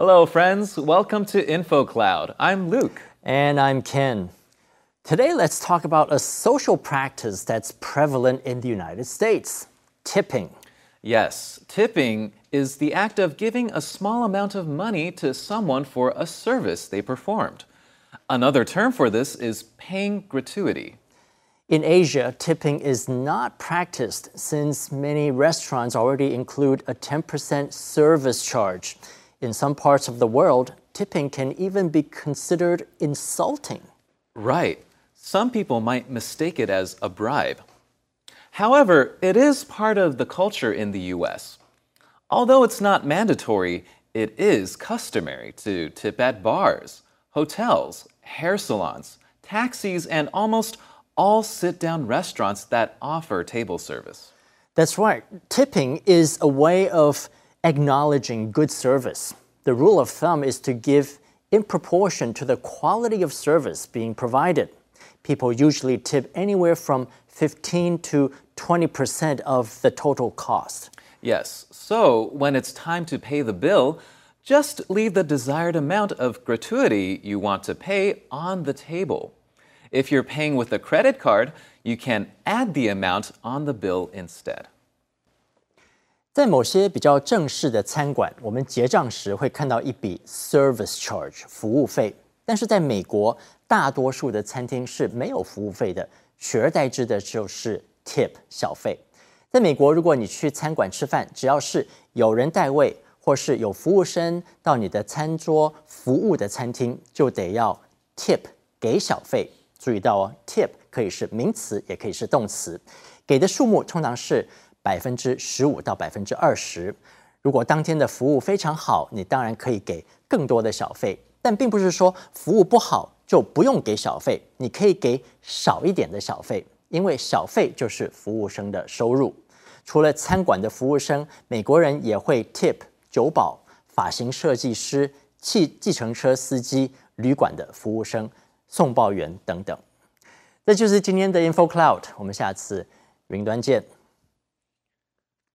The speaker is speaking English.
Hello, friends. Welcome to InfoCloud. I'm Luke. And I'm Ken. Today, let's talk about a social practice that's prevalent in the United States tipping. Yes, tipping is the act of giving a small amount of money to someone for a service they performed. Another term for this is paying gratuity. In Asia, tipping is not practiced since many restaurants already include a 10% service charge. In some parts of the world, tipping can even be considered insulting. Right. Some people might mistake it as a bribe. However, it is part of the culture in the US. Although it's not mandatory, it is customary to tip at bars, hotels, hair salons, taxis, and almost all sit down restaurants that offer table service. That's right. Tipping is a way of acknowledging good service. The rule of thumb is to give in proportion to the quality of service being provided. People usually tip anywhere from 15 to 20% of the total cost. Yes, so when it's time to pay the bill, just leave the desired amount of gratuity you want to pay on the table. If you're paying with a credit card, you can add the amount on the bill instead. 在某些比较正式的餐馆，我们结账时会看到一笔 service charge 服务费。但是在美国，大多数的餐厅是没有服务费的，取而代之的就是 tip 小费。在美国，如果你去餐馆吃饭，只要是有人带位或是有服务生到你的餐桌服务的餐厅，就得要 tip 给小费。注意到哦，tip 可以是名词，也可以是动词，给的数目通常是。百分之十五到百分之二十。如果当天的服务非常好，你当然可以给更多的小费。但并不是说服务不好就不用给小费，你可以给少一点的小费，因为小费就是服务生的收入。除了餐馆的服务生，美国人也会 tip 酒保、发型设计师、汽计程车司机、旅馆的服务生、送报员等等。这就是今天的 Info Cloud，我们下次云端见。